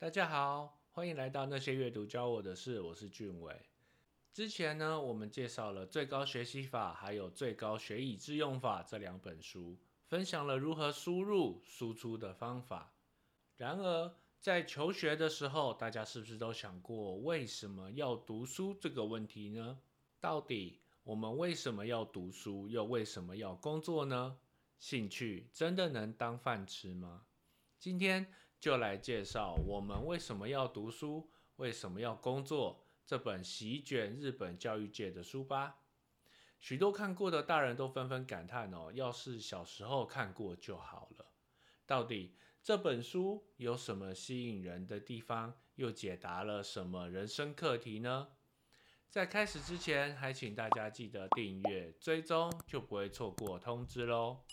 大家好，欢迎来到那些阅读教我的事，我是俊伟。之前呢，我们介绍了《最高学习法》还有《最高学以致用法》这两本书，分享了如何输入、输出的方法。然而，在求学的时候，大家是不是都想过为什么要读书这个问题呢？到底我们为什么要读书，又为什么要工作呢？兴趣真的能当饭吃吗？今天就来介绍我们为什么要读书，为什么要工作这本席卷日本教育界的书吧。许多看过的大人都纷纷感叹哦，要是小时候看过就好了。到底这本书有什么吸引人的地方，又解答了什么人生课题呢？在开始之前，还请大家记得订阅、追踪，就不会错过通知喽。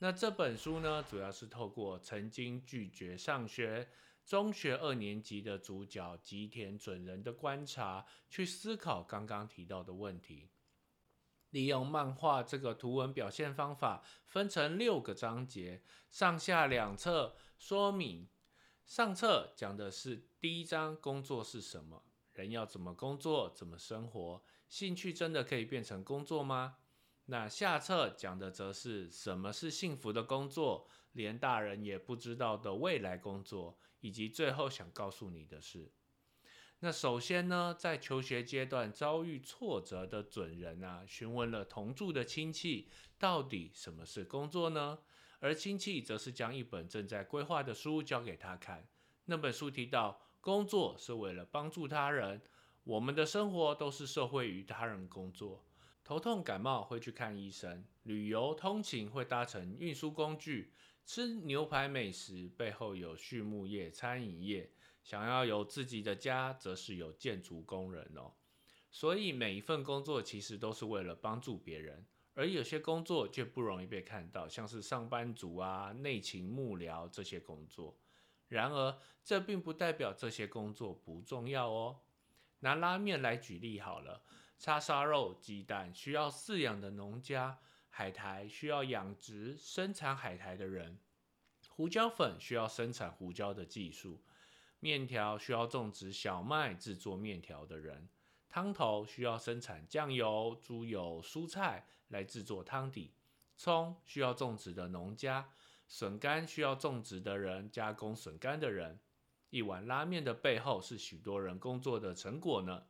那这本书呢，主要是透过曾经拒绝上学中学二年级的主角吉田准人的观察，去思考刚刚提到的问题。利用漫画这个图文表现方法，分成六个章节，上下两册说明。上册讲的是第一章，工作是什么？人要怎么工作？怎么生活？兴趣真的可以变成工作吗？那下册讲的则是什么是幸福的工作，连大人也不知道的未来工作，以及最后想告诉你的是，那首先呢，在求学阶段遭遇挫折的准人啊，询问了同住的亲戚，到底什么是工作呢？而亲戚则是将一本正在规划的书交给他看，那本书提到，工作是为了帮助他人，我们的生活都是社会与他人工作。头痛感冒会去看医生，旅游通勤会搭乘运输工具，吃牛排美食背后有畜牧业、餐饮业，想要有自己的家，则是有建筑工人哦。所以每一份工作其实都是为了帮助别人，而有些工作却不容易被看到，像是上班族啊、内勤幕僚这些工作。然而，这并不代表这些工作不重要哦。拿拉面来举例好了。叉烧肉、鸡蛋需要饲养的农家，海苔需要养殖生产海苔的人，胡椒粉需要生产胡椒的技术，面条需要种植小麦制作面条的人，汤头需要生产酱油、猪油、蔬菜来制作汤底，葱需要种植的农家，笋干需要种植的人加工笋干的人，一碗拉面的背后是许多人工作的成果呢。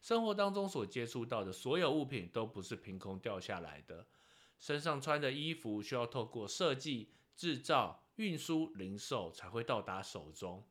生活当中所接触到的所有物品都不是凭空掉下来的，身上穿的衣服需要透过设计、制造、运输、零售才会到达手中。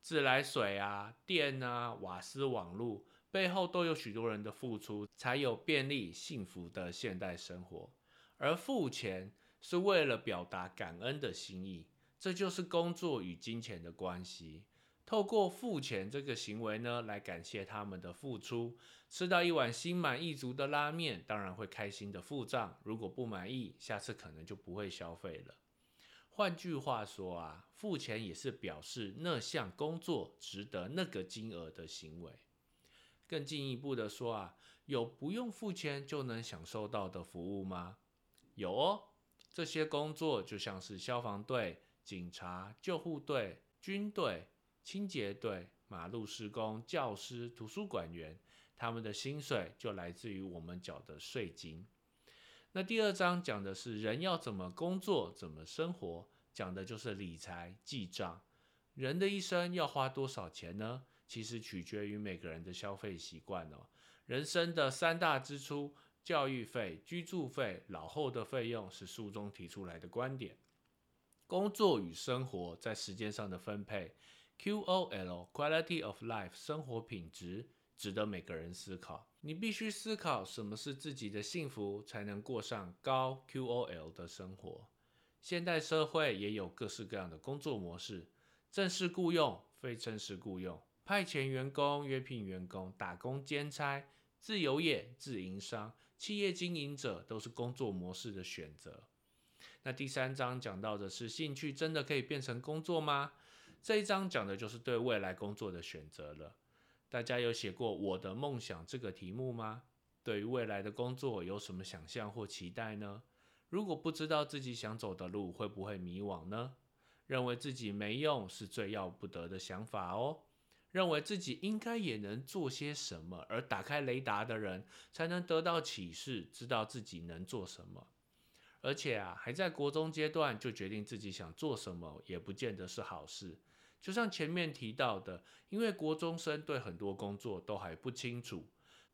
自来水啊、电啊、瓦斯网络背后都有许多人的付出，才有便利幸福的现代生活。而付钱是为了表达感恩的心意，这就是工作与金钱的关系。透过付钱这个行为呢，来感谢他们的付出。吃到一碗心满意足的拉面，当然会开心的付账。如果不满意，下次可能就不会消费了。换句话说啊，付钱也是表示那项工作值得那个金额的行为。更进一步的说啊，有不用付钱就能享受到的服务吗？有哦，这些工作就像是消防队、警察、救护队、军队。清洁队、马路施工、教师、图书馆员，他们的薪水就来自于我们缴的税金。那第二章讲的是人要怎么工作、怎么生活，讲的就是理财、记账。人的一生要花多少钱呢？其实取决于每个人的消费习惯哦。人生的三大支出：教育费、居住费、老后的费用，是书中提出来的观点。工作与生活在时间上的分配。QOL Quality of Life 生活品质值得每个人思考。你必须思考什么是自己的幸福，才能过上高 QOL 的生活。现代社会也有各式各样的工作模式：正式雇佣、非正式雇佣、派遣员工、约聘员工、打工兼差、自由业、自营商、企业经营者，都是工作模式的选择。那第三章讲到的是兴趣真的可以变成工作吗？这一章讲的就是对未来工作的选择了。大家有写过我的梦想这个题目吗？对于未来的工作有什么想象或期待呢？如果不知道自己想走的路，会不会迷惘呢？认为自己没用是最要不得的想法哦。认为自己应该也能做些什么，而打开雷达的人才能得到启示，知道自己能做什么。而且啊，还在国中阶段就决定自己想做什么，也不见得是好事。就像前面提到的，因为国中生对很多工作都还不清楚，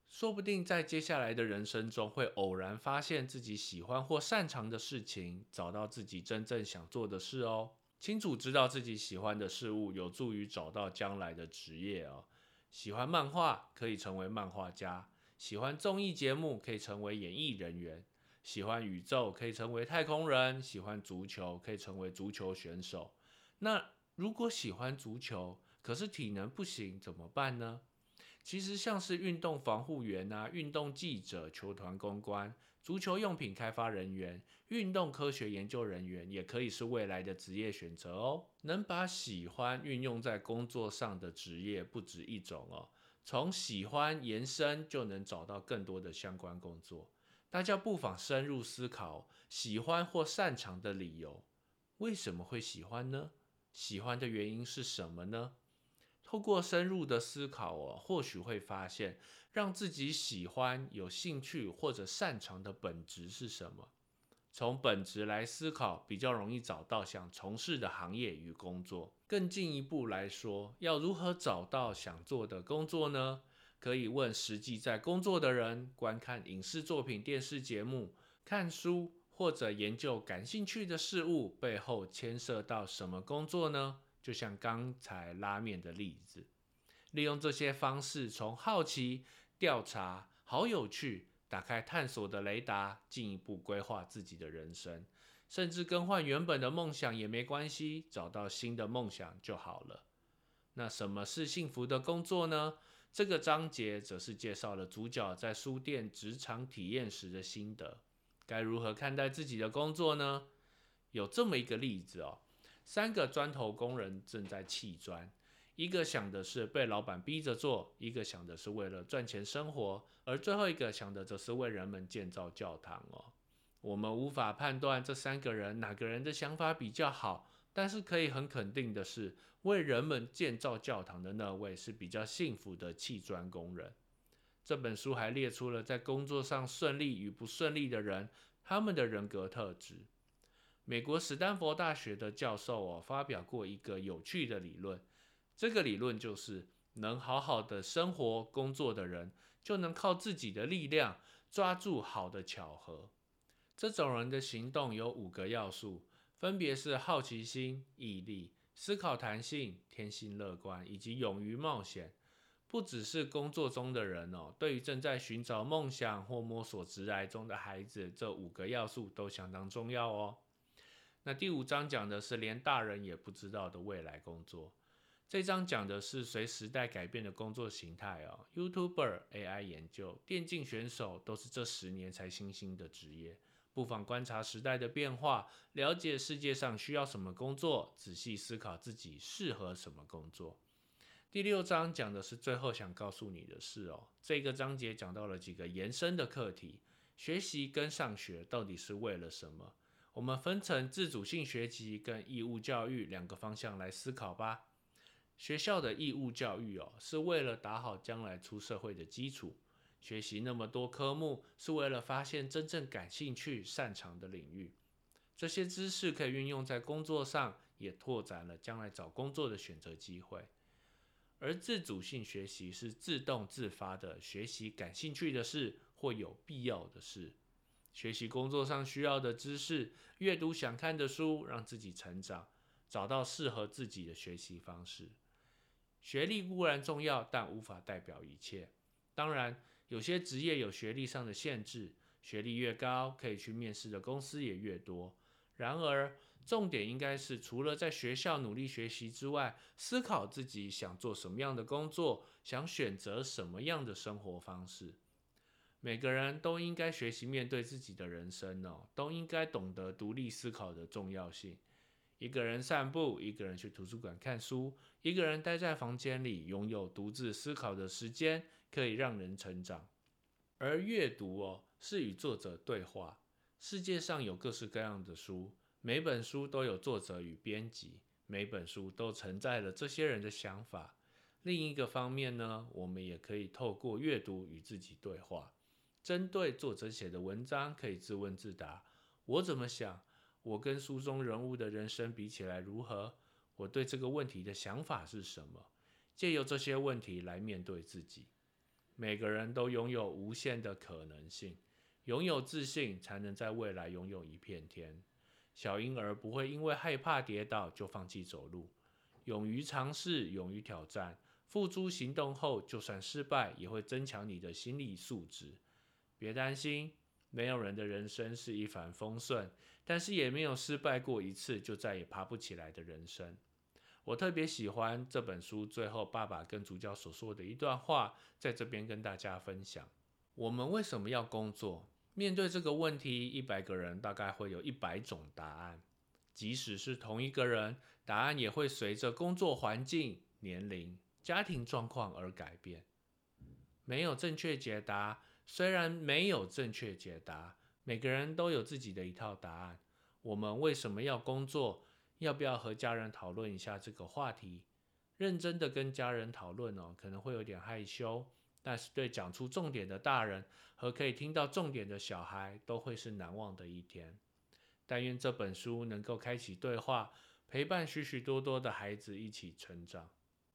说不定在接下来的人生中会偶然发现自己喜欢或擅长的事情，找到自己真正想做的事哦。清楚知道自己喜欢的事物，有助于找到将来的职业哦。喜欢漫画可以成为漫画家，喜欢综艺节目可以成为演艺人员，喜欢宇宙可以成为太空人，喜欢足球可以成为足球选手。那如果喜欢足球，可是体能不行怎么办呢？其实像是运动防护员啊、运动记者、球团公关。足球用品开发人员、运动科学研究人员也可以是未来的职业选择哦。能把喜欢运用在工作上的职业不止一种哦。从喜欢延伸，就能找到更多的相关工作。大家不妨深入思考喜欢或擅长的理由，为什么会喜欢呢？喜欢的原因是什么呢？透过深入的思考哦，或许会发现让自己喜欢、有兴趣或者擅长的本质是什么。从本质来思考，比较容易找到想从事的行业与工作。更进一步来说，要如何找到想做的工作呢？可以问实际在工作的人，观看影视作品、电视节目，看书或者研究感兴趣的事物，背后牵涉到什么工作呢？就像刚才拉面的例子，利用这些方式，从好奇、调查、好有趣，打开探索的雷达，进一步规划自己的人生，甚至更换原本的梦想也没关系，找到新的梦想就好了。那什么是幸福的工作呢？这个章节则是介绍了主角在书店职场体验时的心得，该如何看待自己的工作呢？有这么一个例子哦。三个砖头工人正在砌砖，一个想的是被老板逼着做，一个想的是为了赚钱生活，而最后一个想的则是为人们建造教堂哦。我们无法判断这三个人哪个人的想法比较好，但是可以很肯定的是，为人们建造教堂的那位是比较幸福的砌砖工人。这本书还列出了在工作上顺利与不顺利的人，他们的人格特质。美国史丹佛大学的教授哦发表过一个有趣的理论，这个理论就是能好好的生活工作的人，就能靠自己的力量抓住好的巧合。这种人的行动有五个要素，分别是好奇心、毅力、思考弹性、天性乐观以及勇于冒险。不只是工作中的人哦，对于正在寻找梦想或摸索职涯中的孩子，这五个要素都相当重要哦。那第五章讲的是连大人也不知道的未来工作。这章讲的是随时代改变的工作形态哦，YouTuber、AI 研究、电竞选手都是这十年才新兴的职业。不妨观察时代的变化，了解世界上需要什么工作，仔细思考自己适合什么工作。第六章讲的是最后想告诉你的事哦。这个章节讲到了几个延伸的课题：学习跟上学到底是为了什么？我们分成自主性学习跟义务教育两个方向来思考吧。学校的义务教育哦，是为了打好将来出社会的基础。学习那么多科目，是为了发现真正感兴趣、擅长的领域。这些知识可以运用在工作上，也拓展了将来找工作的选择机会。而自主性学习是自动自发的学习感兴趣的事或有必要的事。学习工作上需要的知识，阅读想看的书，让自己成长，找到适合自己的学习方式。学历固然重要，但无法代表一切。当然，有些职业有学历上的限制，学历越高，可以去面试的公司也越多。然而，重点应该是除了在学校努力学习之外，思考自己想做什么样的工作，想选择什么样的生活方式。每个人都应该学习面对自己的人生哦，都应该懂得独立思考的重要性。一个人散步，一个人去图书馆看书，一个人待在房间里，拥有独自思考的时间，可以让人成长。而阅读哦，是与作者对话。世界上有各式各样的书，每本书都有作者与编辑，每本书都承载了这些人的想法。另一个方面呢，我们也可以透过阅读与自己对话，针对作者写的文章，可以自问自答：我怎么想？我跟书中人物的人生比起来如何？我对这个问题的想法是什么？借由这些问题来面对自己。每个人都拥有无限的可能性，拥有自信，才能在未来拥有一片天。小婴儿不会因为害怕跌倒就放弃走路，勇于尝试，勇于挑战，付诸行动后，就算失败，也会增强你的心理素质。别担心，没有人的人生是一帆风顺，但是也没有失败过一次就再也爬不起来的人生。我特别喜欢这本书最后爸爸跟主角所说的一段话，在这边跟大家分享：我们为什么要工作？面对这个问题，一百个人大概会有一百种答案。即使是同一个人，答案也会随着工作环境、年龄、家庭状况而改变。没有正确解答。虽然没有正确解答，每个人都有自己的一套答案。我们为什么要工作？要不要和家人讨论一下这个话题？认真的跟家人讨论哦，可能会有点害羞。但是对讲出重点的大人和可以听到重点的小孩，都会是难忘的一天。但愿这本书能够开启对话，陪伴许许多多的孩子一起成长。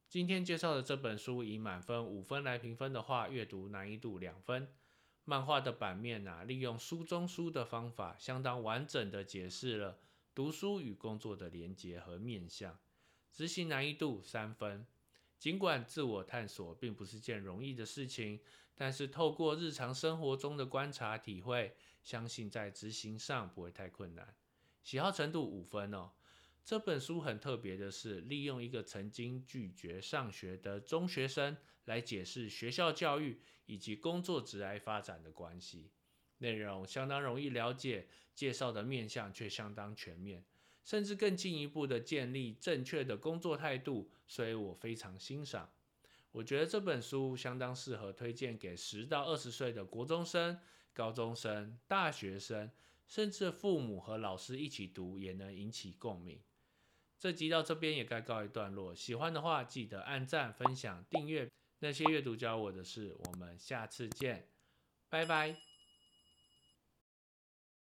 今天介绍的这本书以满分五分来评分的话，阅读难易度两分。漫画的版面啊，利用书中书的方法，相当完整的解释了读书与工作的连结和面向。执行难易度三分。尽管自我探索并不是件容易的事情，但是透过日常生活中的观察体会，相信在执行上不会太困难。喜好程度五分哦。这本书很特别的是，利用一个曾经拒绝上学的中学生来解释学校教育以及工作职涯发展的关系，内容相当容易了解，介绍的面向却相当全面。甚至更进一步的建立正确的工作态度，所以我非常欣赏。我觉得这本书相当适合推荐给十到二十岁的国中生、高中生、大学生，甚至父母和老师一起读也能引起共鸣。这集到这边也该告一段落，喜欢的话记得按赞、分享、订阅。那些阅读教我的事，我们下次见，拜拜。